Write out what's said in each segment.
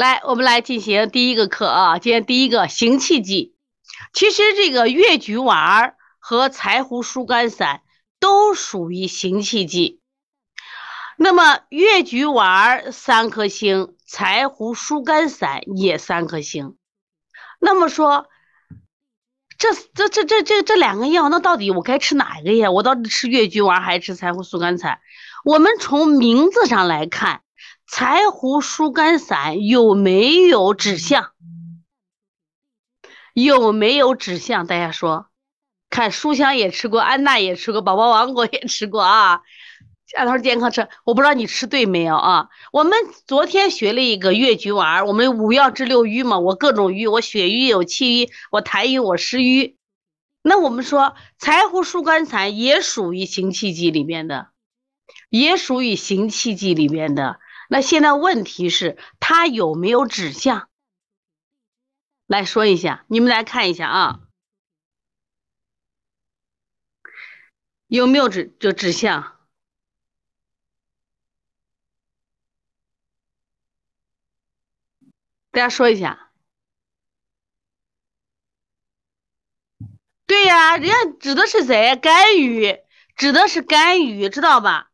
来，我们来进行第一个课啊。今天第一个行气剂，其实这个越橘丸和柴胡疏肝散都属于行气剂。那么越橘丸三颗星，柴胡疏肝散也三颗星。那么说，这这这这这这两个药，那到底我该吃哪一个呀？我到底吃越橘丸还是吃柴胡疏肝散？我们从名字上来看。柴胡疏肝散有没有指向？有没有指向？大家说，看书香也吃过，安娜也吃过，宝宝王国也吃过啊。按头健康吃，我不知道你吃对没有啊？我们昨天学了一个越橘丸，我们五药治六瘀嘛，我各种瘀，我血瘀有气瘀，我痰瘀我湿瘀。那我们说柴胡疏肝散也属于行气剂里面的，也属于行气剂里面的。那现在问题是它有没有指向？来说一下，你们来看一下啊，有没有指就指向？大家说一下。对呀，人家指的是谁？肝郁，指的是肝郁，知道吧？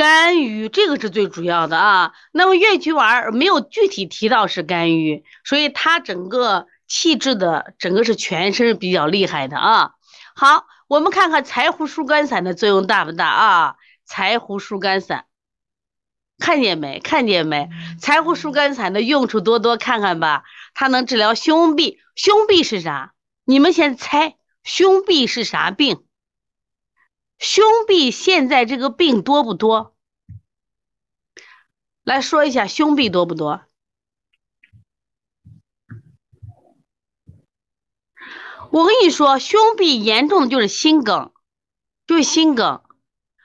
肝郁这个是最主要的啊，那么越橘丸没有具体提到是肝郁，所以它整个气滞的整个是全身比较厉害的啊。好，我们看看柴胡疏肝散的作用大不大啊？柴胡疏肝散，看见没？看见没？柴胡疏肝散的用处多多，看看吧，它能治疗胸痹。胸痹是啥？你们先猜，胸痹是啥病？胸痹现在这个病多不多？来说一下胸痹多不多？我跟你说，胸痹严重的就是心梗，就是心梗。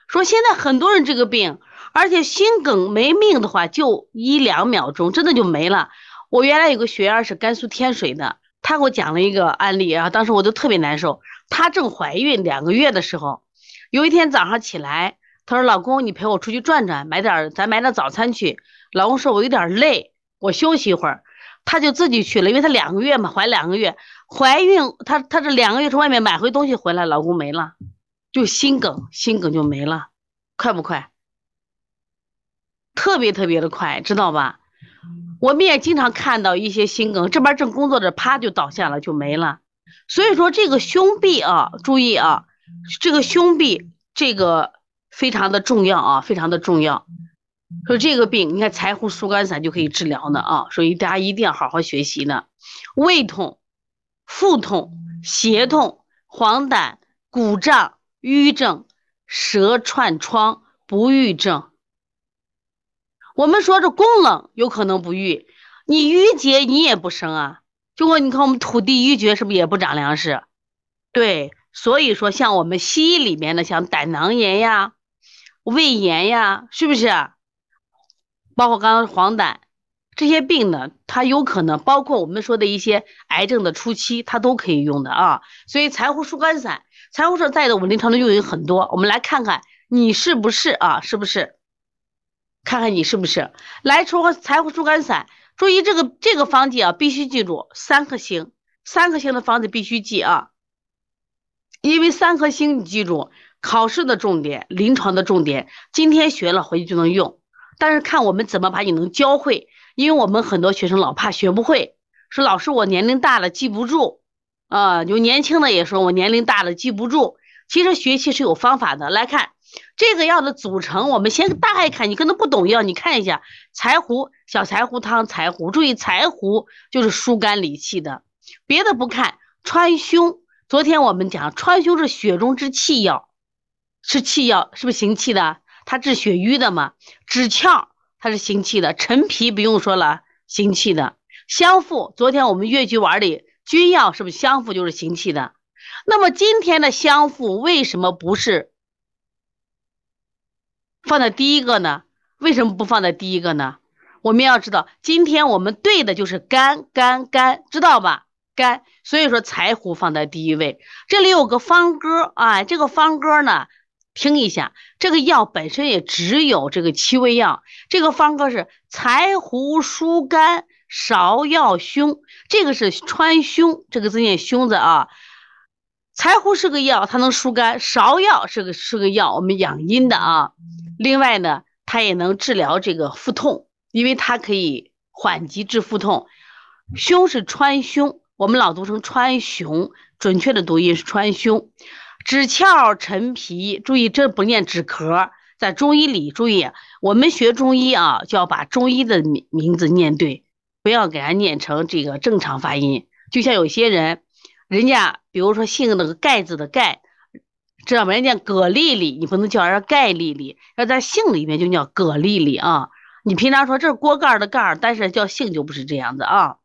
说现在很多人这个病，而且心梗没命的话，就一两秒钟，真的就没了。我原来有个学员是甘肃天水的，他给我讲了一个案例啊，当时我就特别难受。她正怀孕两个月的时候。有一天早上起来，她说：“老公，你陪我出去转转，买点咱买点早餐去。”老公说：“我有点累，我休息一会儿。”她就自己去了，因为她两个月嘛，怀两个月，怀孕，她她这两个月从外面买回东西回来，老公没了，就心梗，心梗就没了，快不快？特别特别的快，知道吧？我们也经常看到一些心梗，这边正工作着，啪就倒下了，就没了。所以说这个胸壁啊，注意啊。这个胸痹，这个非常的重要啊，非常的重要。说这个病，你看柴胡疏肝散就可以治疗呢啊，所以大家一定要好好学习呢。胃痛、腹痛、胁痛、黄疸、鼓胀、瘀症、舌串疮、不育症。我们说这宫冷有可能不育，你郁结你也不生啊。就说你看我们土地郁结是不是也不长粮食？对。所以说，像我们西医里面的，像胆囊炎呀、胃炎呀，是不是？包括刚刚黄疸这些病呢，它有可能包括我们说的一些癌症的初期，它都可以用的啊。所以柴胡疏肝散，柴胡说在的我们临床的用有很多。我们来看看你是不是啊？是不是？看看你是不是？来说柴胡疏肝散，注意这个这个方剂啊，必须记住三颗星，三颗星的方子必须记啊。因为三颗星，你记住，考试的重点，临床的重点，今天学了回去就能用。但是看我们怎么把你能教会，因为我们很多学生老怕学不会，说老师我年龄大了记不住，啊，有年轻的也说我年龄大了记不住。其实学习是有方法的。来看这个药的组成，我们先大概看，你可能不懂药，你看一下柴胡小柴胡汤，柴胡注意柴胡就是疏肝理气的，别的不看，川芎。昨天我们讲川芎是血中之气药，是气药，是不是行气的？它治血瘀的嘛。枳壳它是行气的，陈皮不用说了，行气的。香附，昨天我们越橘丸里君药是不是香附就是行气的？那么今天的香附为什么不是放在第一个呢？为什么不放在第一个呢？我们要知道，今天我们对的就是肝，肝，肝，知道吧？肝，所以说柴胡放在第一位。这里有个方歌啊，这个方歌呢，听一下。这个药本身也只有这个七味药。这个方歌是柴胡疏肝，芍药胸，这个是川芎，这个字念胸字啊。柴胡是个药，它能疏肝；芍药是个是个药，我们养阴的啊。另外呢，它也能治疗这个腹痛，因为它可以缓急治腹痛。胸是川芎，我们老读成川芎，准确的读音是川芎。枳壳陈皮，注意这不念枳壳。在中医里，注意我们学中医啊，就要把中医的名名字念对，不要给它念成这个正常发音。就像有些人，人家比如说姓那个盖字的盖，知道吗？人家葛丽丽，你不能叫人家盖丽丽，要在姓里面就叫葛丽丽啊。你平常说这是锅盖的盖，但是叫姓就不是这样子啊。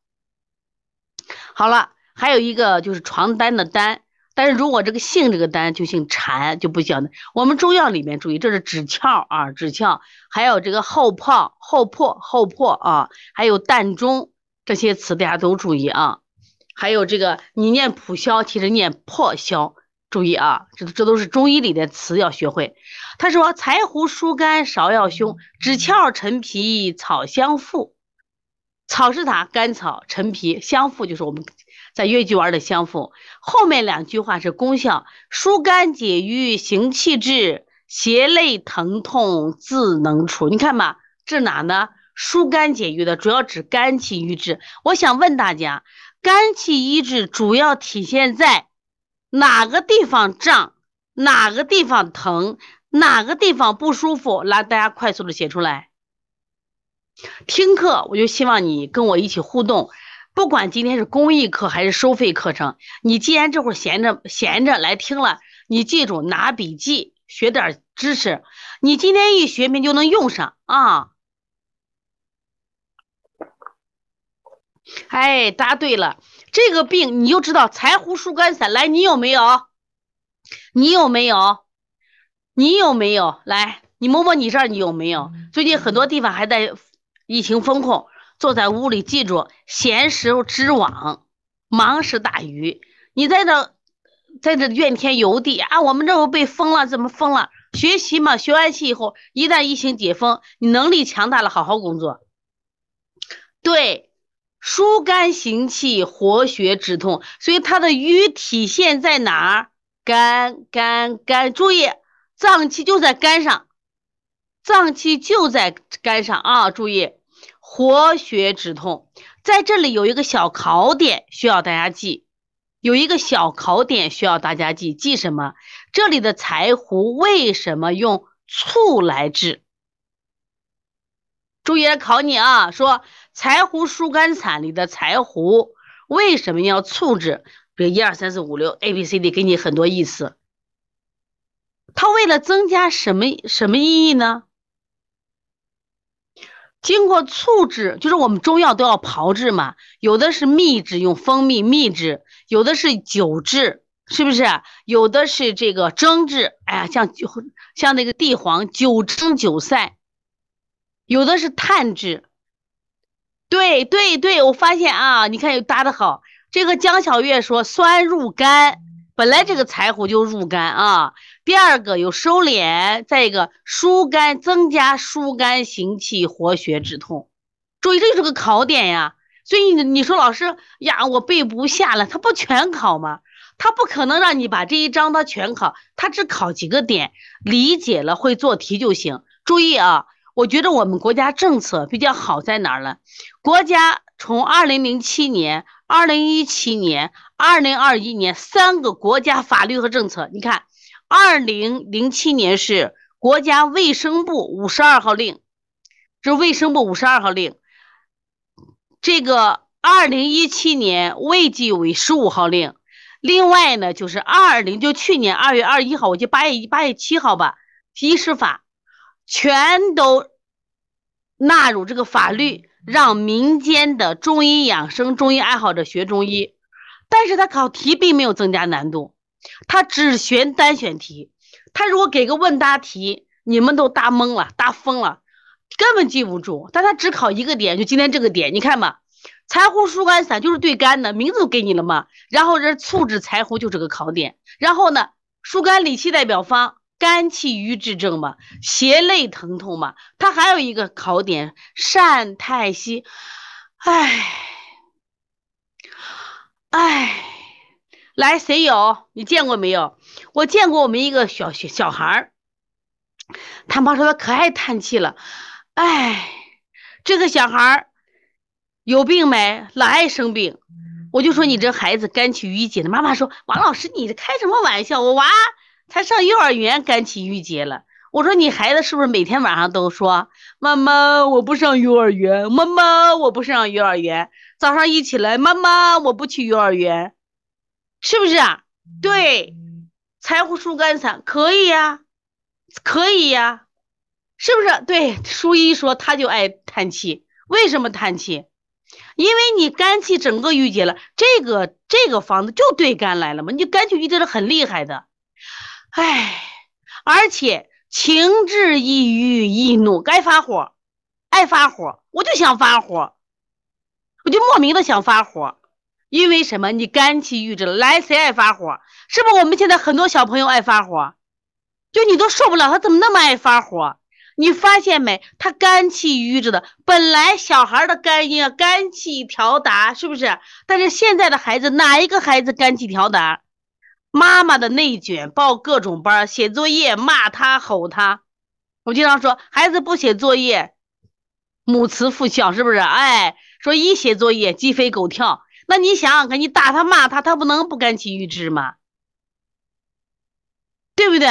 好了，还有一个就是床单的单。但是如果这个姓这个单就姓蝉就不行的。我们中药里面注意，这是止窍啊，止窍，还有这个后泡、后破、后破啊，还有膻中这些词大家都注意啊。还有这个你念普消，其实念破消，注意啊，这这都是中医里的词要学会。他说柴胡疏肝，芍药凶，止窍陈皮草香附。草是塔？甘草、陈皮相附，就是我们。在越剧玩的相附，后面两句话是功效：疏肝解郁，行气滞，胁肋疼痛自能除。你看吧，治哪呢？疏肝解郁的，主要指肝气郁滞。我想问大家，肝气郁滞主要体现在哪个地方胀，哪个地方疼，哪个地方不舒服？来，大家快速的写出来。听课，我就希望你跟我一起互动。不管今天是公益课还是收费课程，你既然这会儿闲着闲着来听了，你记住拿笔记学点知识，你今天一学明就能用上啊！哎，答对了，这个病你就知道柴胡疏肝散。来，你有没有？你有没有？你有没有？来，你摸摸你这儿，你有没有？最近很多地方还在疫情风控。坐在屋里，记住，闲时织网，忙时打鱼。你在这，在这怨天尤地啊！我们这又被封了，怎么封了？学习嘛，学完习以后，一旦疫情解封，你能力强大了，好好工作。对，疏肝行气，活血止痛，所以它的瘀体现在哪儿？肝，肝，肝。注意，脏器就在肝上，脏器就在肝上啊！注意。活血止痛，在这里有一个小考点需要大家记，有一个小考点需要大家记，记什么？这里的柴胡为什么用醋来治？注意来考你啊！说柴胡疏肝散里的柴胡为什么要醋治？比如一二三四五六 A B C D，给你很多意思。它为了增加什么什么意义呢？经过醋制，就是我们中药都要炮制嘛，有的是秘制，用蜂蜜秘制；有的是酒制，是不是？有的是这个蒸制，哎呀，像酒像那个地黄，酒蒸酒晒；有的是炭制。对对对，我发现啊，你看又搭的好。这个江小月说酸入肝，本来这个柴胡就入肝啊。第二个有收敛，再一个疏肝，增加疏肝行气，活血止痛。注意，这就是个考点呀。所以你你说老师呀，我背不下了，他不全考吗？他不可能让你把这一章他全考，他只考几个点，理解了会做题就行。注意啊，我觉得我们国家政策比较好在哪儿了？国家从二零零七年、二零一七年、二零二一年三个国家法律和政策，你看。二零零七年是国家卫生部五十二号令，这卫生部五十二号令。这个二零一七年卫计委十五号令，另外呢就是二零就去年二月二十一号，我记八月八月七号吧，医师法全都纳入这个法律，让民间的中医养生、中医爱好者学中医，但是他考题并没有增加难度。他只选单选题，他如果给个问答题，你们都答懵了，答疯了，根本记不住。但他只考一个点，就今天这个点，你看吧，柴胡疏肝散就是对肝的，名字都给你了嘛。然后这醋制柴胡就是个考点。然后呢，疏肝理气代表方，肝气郁滞症嘛，胁肋疼痛嘛。它还有一个考点，善太息。哎，哎，来，谁有？你见过没有？我见过我们一个小小小孩儿，他妈说他可爱叹气了。哎，这个小孩儿有病没？老爱生病。我就说你这孩子肝气郁结的。妈妈说王老师，你这开什么玩笑？我娃才上幼儿园，肝气郁结了。我说你孩子是不是每天晚上都说妈妈我不上幼儿园，妈妈我不上幼儿园？早上一起来，妈妈我不去幼儿园，是不是啊？对，柴胡疏肝散可以呀，可以呀，是不是？对，书一说他就爱叹气，为什么叹气？因为你肝气整个郁结了，这个这个方子就对肝来了嘛，你肝气郁结是很厉害的，唉，而且。情志抑郁易怒，该发火，爱发火，我就想发火，我就莫名的想发火，因为什么？你肝气郁滞了，来谁爱发火？是不是我们现在很多小朋友爱发火？就你都受不了，他怎么那么爱发火？你发现没？他肝气郁滞的，本来小孩的肝阴啊，肝气调达，是不是？但是现在的孩子，哪一个孩子肝气调达？妈妈的内卷，报各种班，写作业骂他吼他。我经常说，孩子不写作业，母慈父孝，是不是？哎，说一写作业鸡飞狗跳。那你想想看，你打他骂他，他不能不肝气郁滞吗？对不对？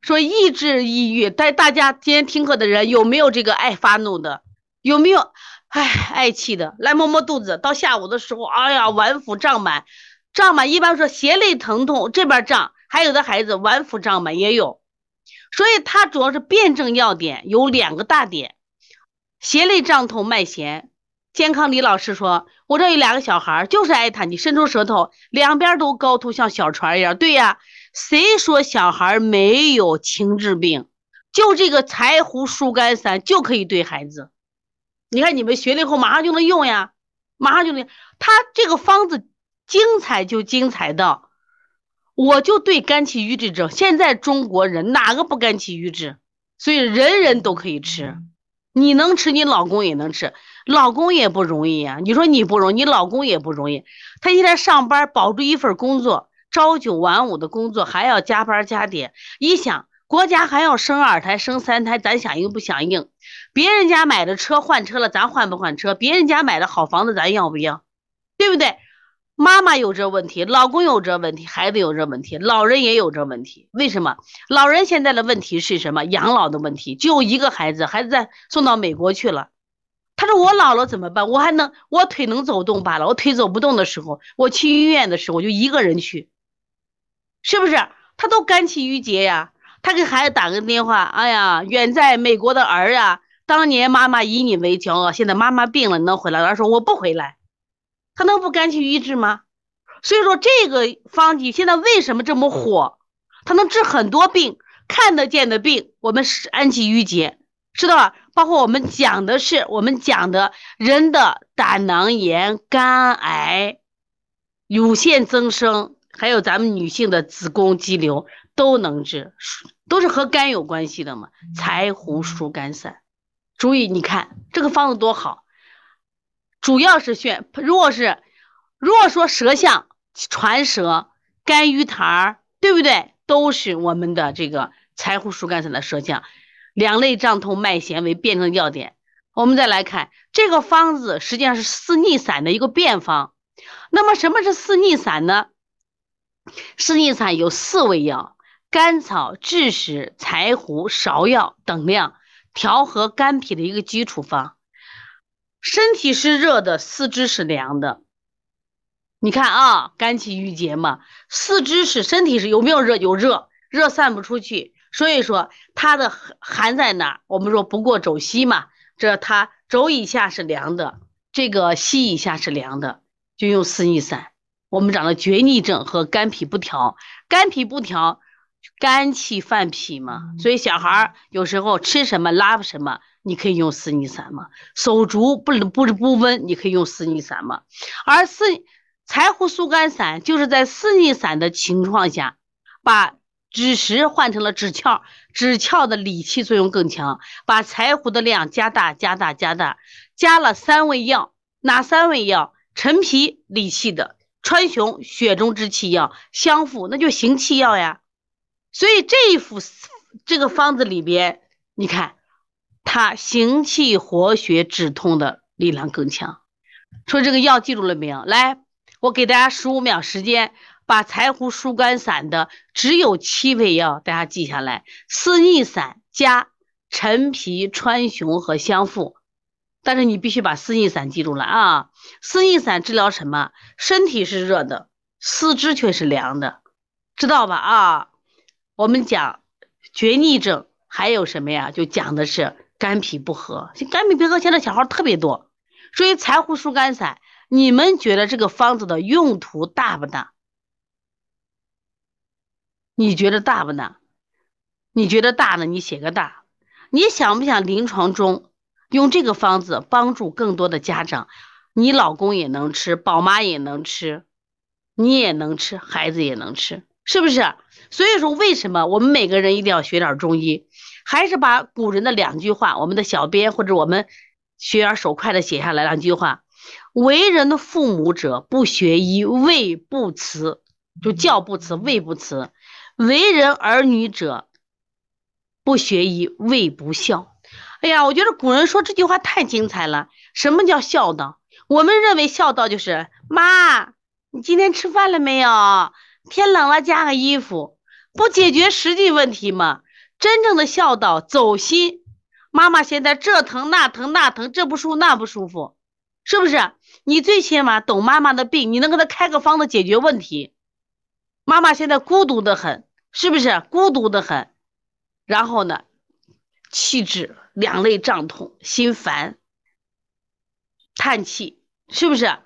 说抑制抑郁，但大家今天听课的人有没有这个爱发怒的？有没有哎爱气的？来摸摸肚子，到下午的时候，哎呀，脘腹胀满。胀满一般说胁肋疼痛这边胀，还有的孩子脘腹胀满也有，所以它主要是辩证要点有两个大点：胁肋胀痛脉弦。健康李老师说，我这有两个小孩就是爱他。你，伸出舌头，两边都高凸像小船一样。对呀，谁说小孩没有情志病？就这个柴胡疏肝散就可以对孩子。你看你们学了以后马上就能用呀，马上就能。他这个方子。精彩就精彩到，我就对肝气郁滞症，现在中国人哪个不肝气郁滞？所以人人都可以吃，你能吃，你老公也能吃，老公也不容易啊。你说你不容易，你老公也不容易。他现在上班保住一份工作，朝九晚五的工作，还要加班加点。一想，国家还要生二胎、生三胎，咱响应不响应？别人家买的车换车了，咱换不换车？别人家买的好房子，咱要不要？对不对？妈妈有这问题，老公有这问题，孩子有这问题，老人也有这问题。为什么？老人现在的问题是什么？养老的问题。就一个孩子，孩子在送到美国去了。：“我老了怎么办？我还能，我腿能走动罢了。我腿走不动的时候，我去医院的时候，我就一个人去，是不是？他都肝气郁结呀。他给孩子打个电话，哎呀，远在美国的儿啊，当年妈妈以你为骄傲，现在妈妈病了，你能回来？儿说我不回来。”他能不肝气郁滞吗？所以说这个方剂现在为什么这么火？它能治很多病，看得见的病，我们是肝气郁结，知道吧？包括我们讲的是我们讲的人的胆囊炎、肝癌、乳腺增生，还有咱们女性的子宫肌瘤都能治，都是和肝有关系的嘛。柴胡疏肝散，注意你看这个方子多好。主要是选，如果是，如果说舌象传舌、肝郁痰，对不对？都是我们的这个柴胡疏肝散的舌象，两肋胀痛脉弦为辩证要点。我们再来看这个方子，实际上是四逆散的一个变方。那么什么是四逆散呢？四逆散有四味药：甘草、枳实、柴胡、芍药等量，调和肝脾的一个基础方。身体是热的，四肢是凉的。你看啊，肝气郁结嘛，四肢是身体是有没有热？有热，热散不出去，所以说它的寒在哪？我们说不过肘膝嘛，这它肘以下是凉的，这个膝以下是凉的，就用四逆散。我们讲的厥逆症和肝脾不调，肝脾不调，肝气犯脾嘛，所以小孩有时候吃什么拉什么。你可以用四逆散嘛，手足不不不温，你可以用四逆散嘛。而四柴胡疏肝散就是在四逆散的情况下，把枳实换成了枳壳，枳壳的理气作用更强，把柴胡的量加大加大加大，加了三味药，哪三味药？陈皮理气的，川芎血中之气药，香附那就行气药呀。所以这一副这个方子里边，你看它行气活血止痛的力量更强。说这个药记住了没有？来，我给大家十五秒时间，把柴胡疏肝散的只有七味药，大家记下来：四逆散加陈皮、川芎和香附。但是你必须把四逆散记住了啊！四逆散治疗什么？身体是热的，四肢却是凉的，知道吧？啊，我们讲厥逆症还有什么呀？就讲的是肝脾不和。肝脾不和现在小孩特别多，所以柴胡疏肝散，你们觉得这个方子的用途大不大？你觉得大不大？你觉得大呢？你写个大。你想不想临床中？用这个方子帮助更多的家长，你老公也能吃，宝妈也能吃，你也能吃，孩子也能吃，是不是？所以说，为什么我们每个人一定要学点中医？还是把古人的两句话，我们的小编或者我们学员手快的写下来两句话：为人的父母者，不学医，位不辞，就教不辞，位不辞；为人儿女者，不学医，位不孝。哎呀，我觉得古人说这句话太精彩了。什么叫孝道？我们认为孝道就是妈，你今天吃饭了没有？天冷了加个衣服，不解决实际问题吗？真正的孝道走心。妈妈现在这疼那疼那疼，这不舒服那不舒服，是不是？你最起码懂妈妈的病，你能给她开个方子解决问题。妈妈现在孤独的很，是不是？孤独的很。然后呢，气滞。两肋胀痛，心烦，叹气，是不是？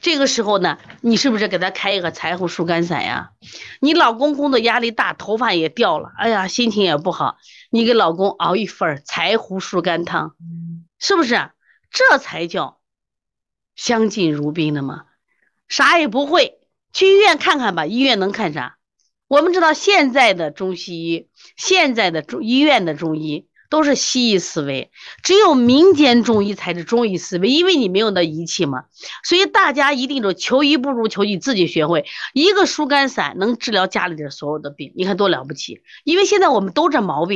这个时候呢，你是不是给他开一个柴胡疏肝散呀？你老公工作压力大，头发也掉了，哎呀，心情也不好，你给老公熬一份柴胡疏肝汤，是不是？这才叫相敬如宾的嘛。啥也不会，去医院看看吧，医院能看啥？我们知道现在的中西医，现在的中医院的中医。都是西医思维，只有民间中医才是中医思维，因为你没有那仪器嘛，所以大家一定说求医不如求你，自己学会一个疏肝散能治疗家里的所有的病，你看多了不起！因为现在我们都这毛病。